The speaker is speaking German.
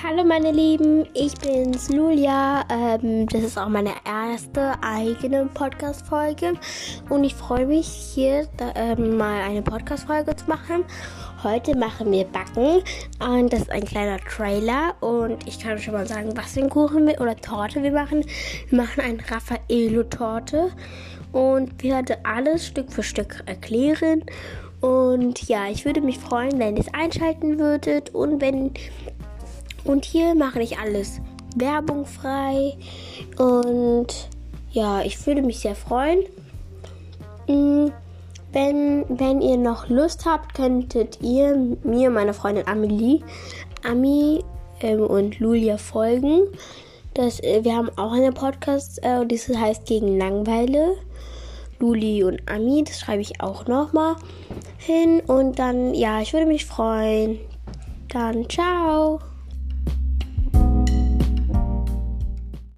Hallo meine Lieben, ich bin's Lulia. Ähm, das ist auch meine erste eigene Podcast-Folge und ich freue mich hier da, ähm, mal eine Podcast-Folge zu machen. Heute machen wir Backen und das ist ein kleiner Trailer und ich kann schon mal sagen, was für ein Kuchen wir, oder Torte wir machen. Wir machen eine Raffaello-Torte und wir werden alles Stück für Stück erklären. Und ja, ich würde mich freuen, wenn ihr es einschalten würdet und wenn und hier mache ich alles werbungfrei. Und ja, ich würde mich sehr freuen. Mm, wenn, wenn ihr noch Lust habt, könntet ihr mir, meiner Freundin Amelie, Ami ähm, und Lulia folgen. Das, äh, wir haben auch einen Podcast, äh, das heißt Gegen Langweile. Luli und Ami, das schreibe ich auch nochmal hin. Und dann, ja, ich würde mich freuen. Dann, ciao.